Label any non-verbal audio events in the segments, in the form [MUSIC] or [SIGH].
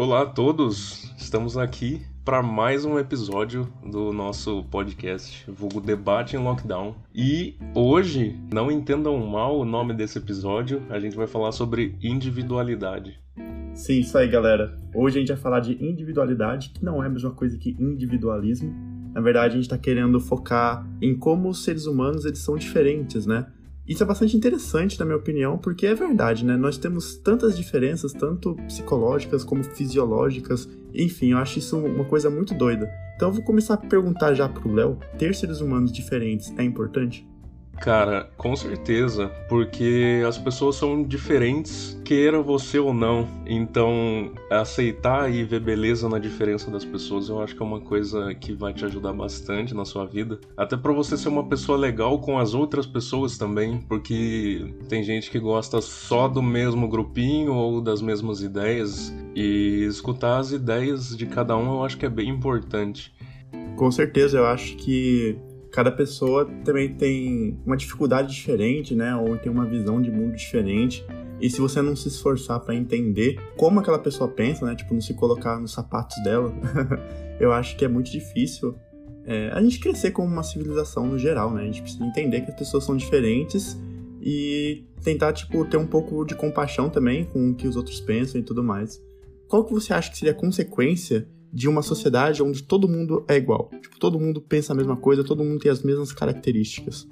Olá a todos, estamos aqui para mais um episódio do nosso podcast, vulgo Debate em Lockdown. E hoje, não entendam mal o nome desse episódio, a gente vai falar sobre individualidade. Sim, isso aí, galera. Hoje a gente vai falar de individualidade, que não é a mesma coisa que individualismo. Na verdade, a gente está querendo focar em como os seres humanos eles são diferentes, né? Isso é bastante interessante, na minha opinião, porque é verdade, né? Nós temos tantas diferenças, tanto psicológicas como fisiológicas. Enfim, eu acho isso uma coisa muito doida. Então eu vou começar a perguntar já pro Léo: ter seres humanos diferentes é importante? Cara, com certeza, porque as pessoas são diferentes, queira você ou não. Então, aceitar e ver beleza na diferença das pessoas, eu acho que é uma coisa que vai te ajudar bastante na sua vida. Até para você ser uma pessoa legal com as outras pessoas também, porque tem gente que gosta só do mesmo grupinho ou das mesmas ideias, e escutar as ideias de cada um eu acho que é bem importante. Com certeza, eu acho que cada pessoa também tem uma dificuldade diferente, né? Ou tem uma visão de mundo diferente. E se você não se esforçar para entender como aquela pessoa pensa, né? Tipo, não se colocar nos sapatos dela, [LAUGHS] eu acho que é muito difícil é, a gente crescer como uma civilização no geral, né? A gente precisa entender que as pessoas são diferentes e tentar, tipo, ter um pouco de compaixão também com o que os outros pensam e tudo mais. Qual que você acha que seria a consequência de uma sociedade onde todo mundo é igual. Tipo, todo mundo pensa a mesma coisa, todo mundo tem as mesmas características.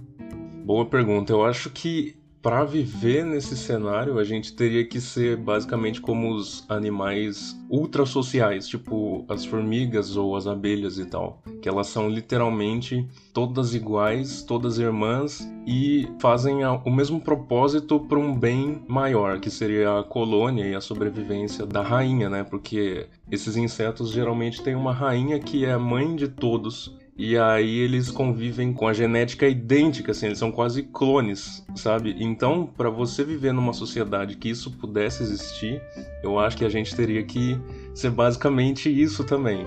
Boa pergunta. Eu acho que para viver nesse cenário, a gente teria que ser basicamente como os animais ultrasociais, tipo as formigas ou as abelhas e tal, que elas são literalmente todas iguais, todas irmãs e fazem o mesmo propósito para um bem maior, que seria a colônia e a sobrevivência da rainha, né? Porque esses insetos geralmente têm uma rainha que é mãe de todos e aí eles convivem com a genética idêntica, assim, eles são quase clones, sabe? Então, para você viver numa sociedade que isso pudesse existir, eu acho que a gente teria que ser basicamente isso também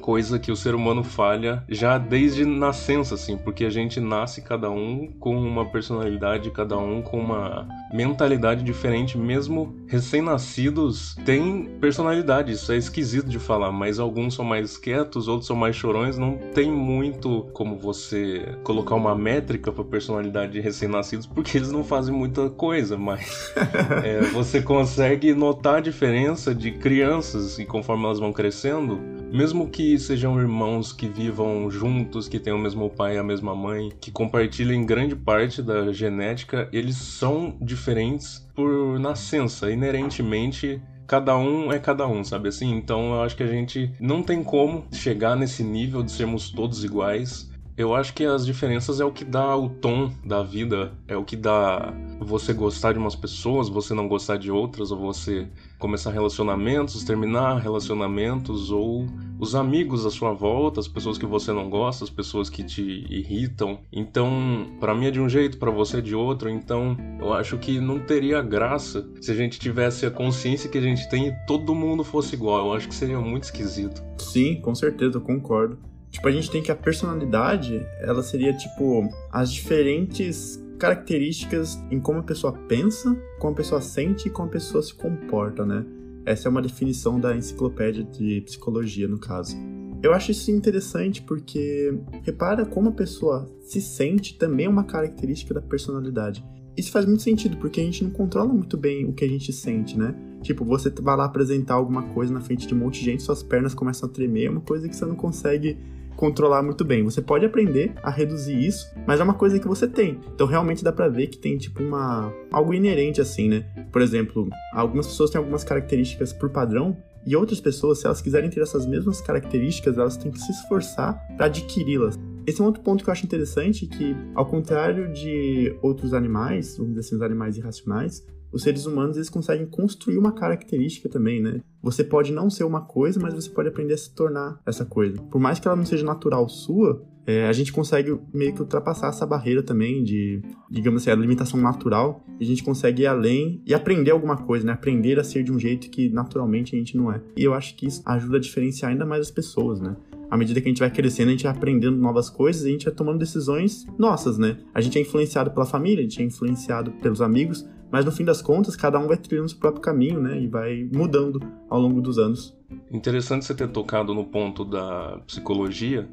coisa que o ser humano falha já desde nascença, assim, porque a gente nasce cada um com uma personalidade, cada um com uma mentalidade diferente, mesmo recém-nascidos têm personalidade, isso é esquisito de falar, mas alguns são mais quietos, outros são mais chorões, não tem muito como você colocar uma métrica para personalidade de recém-nascidos, porque eles não fazem muita coisa, mas [LAUGHS] é, você consegue notar a diferença de crianças e conforme elas vão crescendo, mesmo que sejam irmãos que vivam juntos, que tenham o mesmo pai e a mesma mãe, que compartilhem grande parte da genética, eles são diferentes por nascença, inerentemente cada um é cada um, sabe assim? Então eu acho que a gente não tem como chegar nesse nível de sermos todos iguais. Eu acho que as diferenças é o que dá o tom da vida, é o que dá você gostar de umas pessoas, você não gostar de outras, ou você começar relacionamentos, terminar relacionamentos, ou os amigos à sua volta, as pessoas que você não gosta, as pessoas que te irritam. Então, para mim é de um jeito, para você é de outro. Então, eu acho que não teria graça se a gente tivesse a consciência que a gente tem e todo mundo fosse igual. Eu acho que seria muito esquisito. Sim, com certeza, concordo. Tipo, a gente tem que a personalidade, ela seria tipo as diferentes características em como a pessoa pensa, como a pessoa sente e como a pessoa se comporta, né? Essa é uma definição da enciclopédia de psicologia, no caso. Eu acho isso interessante porque repara como a pessoa se sente também é uma característica da personalidade. Isso faz muito sentido, porque a gente não controla muito bem o que a gente sente, né? Tipo, você vai lá apresentar alguma coisa na frente de um monte de gente, suas pernas começam a tremer, é uma coisa que você não consegue controlar muito bem. Você pode aprender a reduzir isso, mas é uma coisa que você tem. Então realmente dá para ver que tem tipo uma algo inerente assim, né? Por exemplo, algumas pessoas têm algumas características por padrão e outras pessoas, se elas quiserem ter essas mesmas características, elas têm que se esforçar para adquiri-las. Esse é um outro ponto que eu acho interessante, que ao contrário de outros animais, vamos dizer assim, os animais irracionais, os seres humanos eles conseguem construir uma característica também, né? Você pode não ser uma coisa, mas você pode aprender a se tornar essa coisa. Por mais que ela não seja natural sua, é, a gente consegue meio que ultrapassar essa barreira também de, digamos assim, a limitação natural. E a gente consegue ir além e aprender alguma coisa, né? Aprender a ser de um jeito que naturalmente a gente não é. E eu acho que isso ajuda a diferenciar ainda mais as pessoas, né? À medida que a gente vai crescendo, a gente vai aprendendo novas coisas, a gente vai tomando decisões nossas, né? A gente é influenciado pela família, a gente é influenciado pelos amigos, mas no fim das contas, cada um vai trilhando o seu próprio caminho, né? E vai mudando ao longo dos anos. Interessante você ter tocado no ponto da psicologia,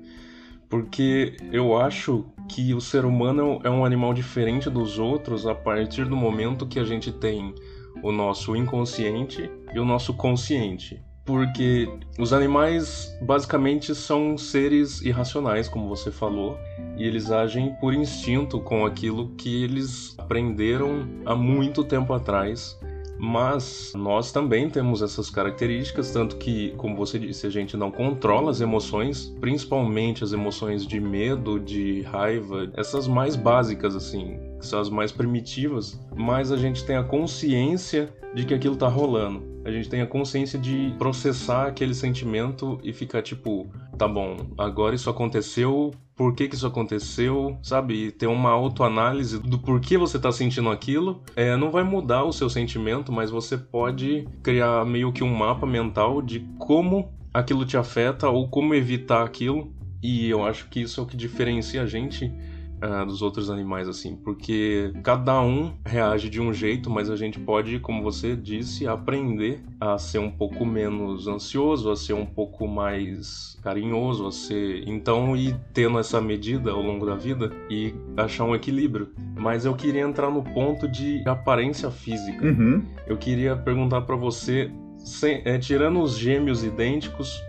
porque eu acho que o ser humano é um animal diferente dos outros a partir do momento que a gente tem o nosso inconsciente e o nosso consciente. Porque os animais basicamente são seres irracionais, como você falou, e eles agem por instinto com aquilo que eles aprenderam há muito tempo atrás mas nós também temos essas características, tanto que, como você disse, a gente não controla as emoções, principalmente as emoções de medo, de raiva, essas mais básicas, assim, que são as mais primitivas, mas a gente tem a consciência de que aquilo tá rolando. A gente tem a consciência de processar aquele sentimento e ficar tipo, tá bom, agora isso aconteceu, por que, que isso aconteceu, sabe? ter uma autoanálise do porquê você tá sentindo aquilo. É, não vai mudar o seu sentimento, mas você pode criar meio que um mapa mental de como aquilo te afeta ou como evitar aquilo. E eu acho que isso é o que diferencia a gente uh, dos outros animais, assim, porque cada um reage de um jeito, mas a gente pode, como você disse, aprender a ser um pouco menos ansioso, a ser um pouco mais carinhoso, a ser. Então, ir tendo essa medida ao longo da vida e achar um equilíbrio. Mas eu queria entrar no ponto de aparência física. Uhum. Eu queria perguntar para você, sem, é, tirando os gêmeos idênticos,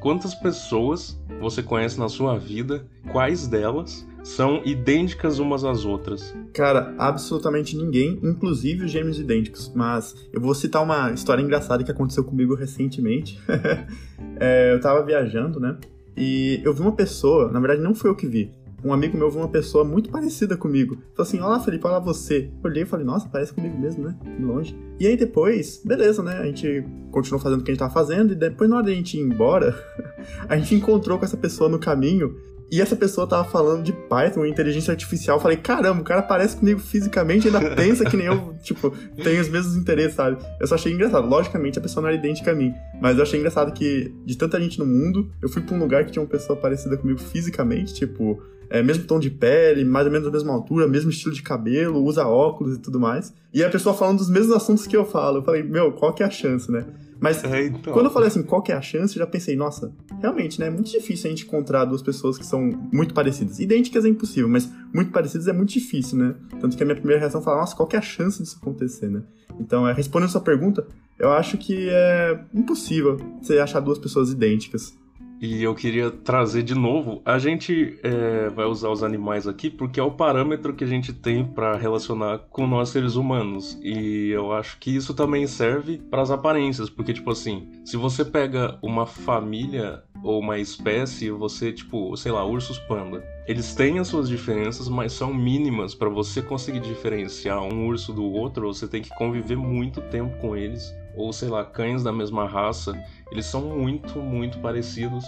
quantas pessoas você conhece na sua vida? Quais delas são idênticas umas às outras? Cara, absolutamente ninguém, inclusive os gêmeos idênticos. Mas eu vou citar uma história engraçada que aconteceu comigo recentemente. [LAUGHS] é, eu tava viajando, né? E eu vi uma pessoa, na verdade não foi eu que vi. Um amigo meu viu uma pessoa muito parecida comigo. Falou assim: Olá, Felipe, olha você. Eu olhei e falei: Nossa, parece comigo mesmo, né? De longe. E aí depois, beleza, né? A gente continuou fazendo o que a gente tava fazendo. E depois, na hora de a gente ir embora, [LAUGHS] a gente encontrou com essa pessoa no caminho. E essa pessoa tava falando de Python, inteligência artificial. Eu falei, caramba, o cara parece comigo fisicamente, ainda pensa que nem eu, [LAUGHS] tipo, tem os mesmos interesses, sabe? Eu só achei engraçado. Logicamente, a pessoa não era idêntica a mim. Mas eu achei engraçado que, de tanta gente no mundo, eu fui pra um lugar que tinha uma pessoa parecida comigo fisicamente, tipo, é, mesmo tom de pele, mais ou menos a mesma altura, mesmo estilo de cabelo, usa óculos e tudo mais. E a pessoa falando dos mesmos assuntos que eu falo. Eu falei, meu, qual que é a chance, né? Mas é, então. quando eu falei assim, qual que é a chance, eu já pensei, nossa, realmente, né? É muito difícil a gente encontrar duas pessoas que são muito parecidas. Idênticas é impossível, mas muito parecidas é muito difícil, né? Tanto que a minha primeira reação foi, nossa, qual que é a chance disso acontecer, né? Então, é, respondendo a sua pergunta, eu acho que é impossível você achar duas pessoas idênticas. E eu queria trazer de novo. A gente é, vai usar os animais aqui porque é o parâmetro que a gente tem para relacionar com nós seres humanos. E eu acho que isso também serve para as aparências, porque tipo assim, se você pega uma família ou uma espécie, você tipo, sei lá, ursos panda. Eles têm as suas diferenças, mas são mínimas para você conseguir diferenciar um urso do outro. Você tem que conviver muito tempo com eles ou sei lá, cães da mesma raça, eles são muito, muito parecidos.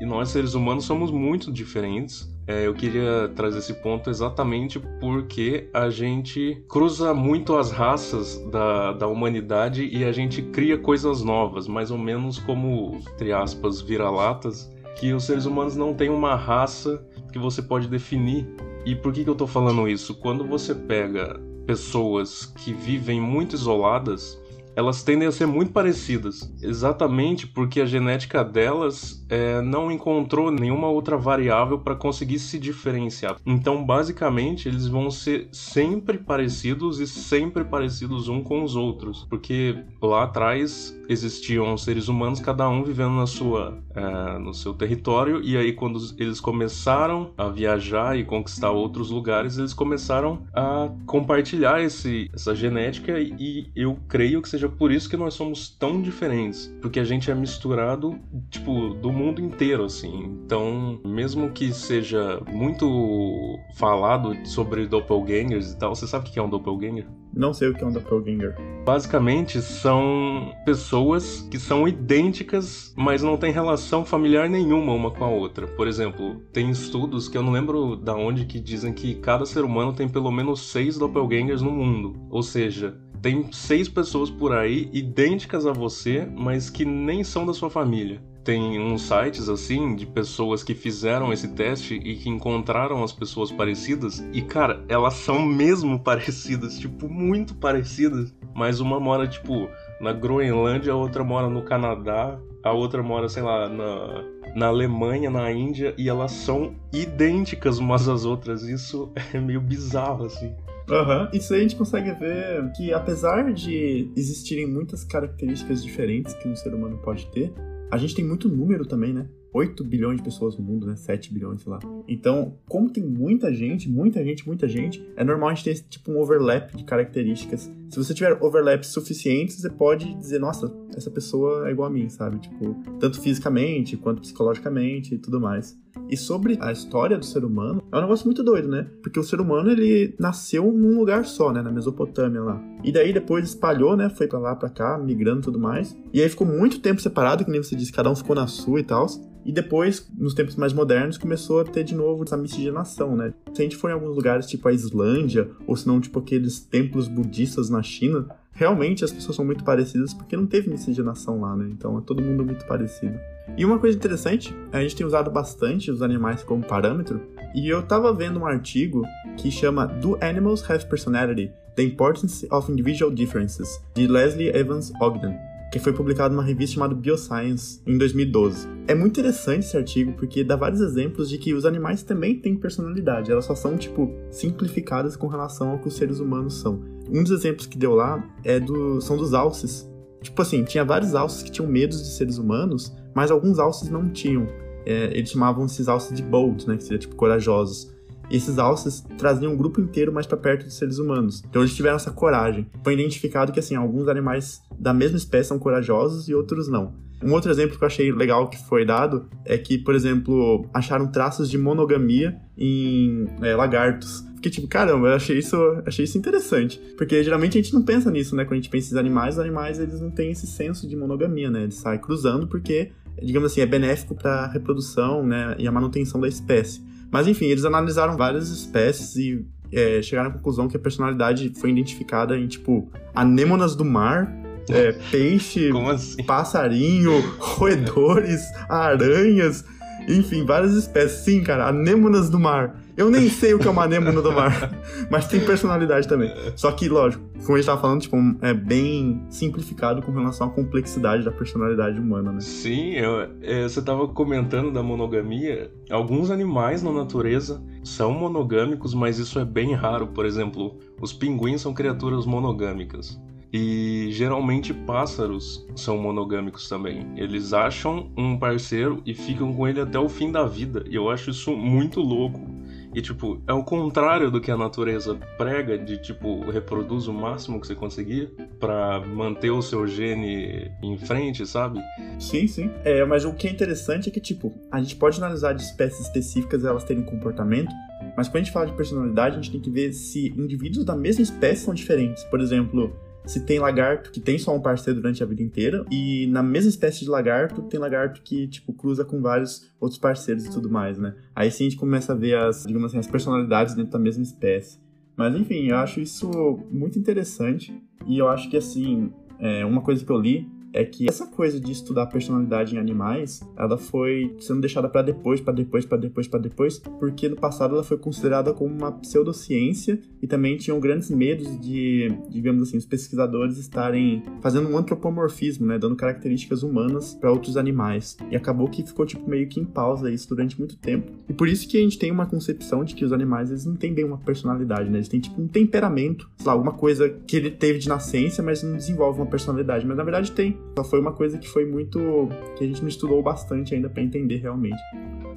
E nós, seres humanos, somos muito diferentes. É, eu queria trazer esse ponto exatamente porque a gente cruza muito as raças da, da humanidade e a gente cria coisas novas, mais ou menos como, entre aspas, vira-latas, que os seres humanos não têm uma raça que você pode definir. E por que, que eu tô falando isso? Quando você pega pessoas que vivem muito isoladas, elas tendem a ser muito parecidas, exatamente porque a genética delas é, não encontrou nenhuma outra variável para conseguir se diferenciar. Então, basicamente, eles vão ser sempre parecidos e sempre parecidos um com os outros, porque lá atrás existiam seres humanos, cada um vivendo na sua, é, no seu território, e aí quando eles começaram a viajar e conquistar outros lugares, eles começaram a compartilhar esse, essa genética, e eu creio que seja por isso que nós somos tão diferentes, porque a gente é misturado, tipo, do mundo inteiro, assim. Então, mesmo que seja muito falado sobre doppelgangers e tal, você sabe o que é um doppelganger? Não sei o que é um doppelganger. Basicamente, são pessoas que são idênticas, mas não têm relação familiar nenhuma uma com a outra. Por exemplo, tem estudos que eu não lembro da onde que dizem que cada ser humano tem pelo menos seis doppelgangers no mundo. Ou seja, tem seis pessoas por aí idênticas a você, mas que nem são da sua família. Tem uns sites assim de pessoas que fizeram esse teste e que encontraram as pessoas parecidas e cara, elas são mesmo [LAUGHS] parecidas, tipo muito parecidas, mas uma mora tipo na Groenlândia, a outra mora no Canadá, a outra mora, sei lá, na, na Alemanha, na Índia, e elas são idênticas umas às outras. Isso [LAUGHS] é meio bizarro, assim. Uhum. Isso aí a gente consegue ver que, apesar de existirem muitas características diferentes que um ser humano pode ter, a gente tem muito número também, né? 8 bilhões de pessoas no mundo, né? 7 bilhões, sei lá. Então, como tem muita gente, muita gente, muita gente, é normal a gente ter tipo um overlap de características. Se você tiver overlaps suficientes, você pode dizer, nossa, essa pessoa é igual a mim, sabe? Tipo, tanto fisicamente quanto psicologicamente e tudo mais. E sobre a história do ser humano, é um negócio muito doido, né? Porque o ser humano, ele nasceu num lugar só, né? Na Mesopotâmia lá. E daí depois espalhou, né? Foi para lá, para cá, migrando e tudo mais. E aí ficou muito tempo separado, que nem você disse, cada um ficou na sua e tal. E depois, nos tempos mais modernos, começou a ter de novo essa miscigenação, né? Se a gente for em alguns lugares, tipo a Islândia, ou se não, tipo aqueles templos budistas na China, realmente as pessoas são muito parecidas porque não teve miscigenação lá, né? Então é todo mundo muito parecido. E uma coisa interessante, a gente tem usado bastante os animais como parâmetro, e eu tava vendo um artigo que chama Do Animals Have Personality? The Importance of Individual Differences, de Leslie Evans Ogden que foi publicado numa revista chamada Bioscience em 2012. É muito interessante esse artigo porque dá vários exemplos de que os animais também têm personalidade, elas só são tipo simplificadas com relação ao que os seres humanos são. Um dos exemplos que deu lá é do são dos alces. Tipo assim, tinha vários alces que tinham medos de seres humanos, mas alguns alces não tinham. É, eles chamavam esses alces de bold, né, que seria tipo corajosos. E esses alces traziam um grupo inteiro mais para perto dos seres humanos. Então eles tiveram essa coragem. Foi identificado que assim, alguns animais da mesma espécie são corajosos e outros não. Um outro exemplo que eu achei legal que foi dado é que, por exemplo, acharam traços de monogamia em é, lagartos. Fiquei tipo, caramba, eu achei isso, achei isso interessante. Porque geralmente a gente não pensa nisso, né? Quando a gente pensa em animais, os animais eles não têm esse senso de monogamia, né? Eles saem cruzando porque, digamos assim, é benéfico para a reprodução né? e a manutenção da espécie. Mas enfim, eles analisaram várias espécies e é, chegaram à conclusão que a personalidade foi identificada em, tipo, anêmonas do mar, é, [LAUGHS] peixe, assim? passarinho, roedores, [LAUGHS] aranhas, enfim, várias espécies. Sim, cara, anêmonas do mar. Eu nem sei o que é uma anêmona do mar, [LAUGHS] mas tem personalidade também. Só que, lógico, como a gente tava falando, tipo, é bem simplificado com relação à complexidade da personalidade humana, né? Sim, eu, é, você tava comentando da monogamia. Alguns animais na natureza são monogâmicos, mas isso é bem raro. Por exemplo, os pinguins são criaturas monogâmicas. E geralmente pássaros são monogâmicos também. Eles acham um parceiro e ficam com ele até o fim da vida. E eu acho isso muito louco. E, tipo, é o contrário do que a natureza prega, de, tipo, reproduz o máximo que você conseguir para manter o seu gene em frente, sabe? Sim, sim. É, mas o que é interessante é que, tipo, a gente pode analisar de espécies específicas elas terem um comportamento, mas quando a gente fala de personalidade, a gente tem que ver se indivíduos da mesma espécie são diferentes. Por exemplo, se tem lagarto que tem só um parceiro durante a vida inteira, e na mesma espécie de lagarto, tem lagarto que, tipo, cruza com vários outros parceiros e tudo mais, né? Aí sim a gente começa a ver as, digamos assim, as personalidades dentro da mesma espécie. Mas enfim, eu acho isso muito interessante, e eu acho que, assim, é, uma coisa que eu li é que essa coisa de estudar personalidade em animais, ela foi sendo deixada para depois, para depois, para depois, para depois, porque no passado ela foi considerada como uma pseudociência e também tinham grandes medos de, digamos assim, os pesquisadores estarem fazendo um antropomorfismo, né, dando características humanas para outros animais. E acabou que ficou tipo meio que em pausa isso durante muito tempo. E por isso que a gente tem uma concepção de que os animais eles não têm bem uma personalidade, né? Eles têm tipo um temperamento, sei lá, alguma coisa que ele teve de nascença, mas não desenvolve uma personalidade, mas na verdade tem. Só foi uma coisa que foi muito. que a gente não estudou bastante ainda para entender realmente.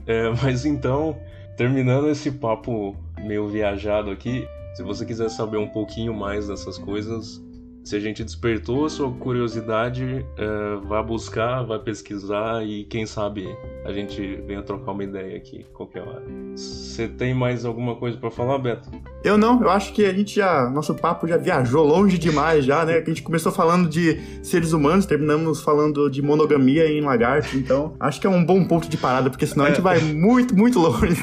É, mas então, terminando esse papo meio viajado aqui, se você quiser saber um pouquinho mais dessas coisas, se a gente despertou a sua curiosidade, é, vá buscar, vá pesquisar e quem sabe a gente venha trocar uma ideia aqui qualquer hora. Você tem mais alguma coisa para falar, Beto? Eu não, eu acho que a gente já, nosso papo já viajou longe demais já, né? A gente começou falando de seres humanos, terminamos falando de monogamia em lagarto, então acho que é um bom ponto de parada, porque senão a gente vai muito, muito longe.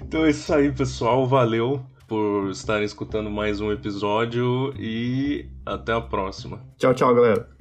então é isso aí, pessoal, valeu. Por estarem escutando mais um episódio e até a próxima. Tchau, tchau, galera.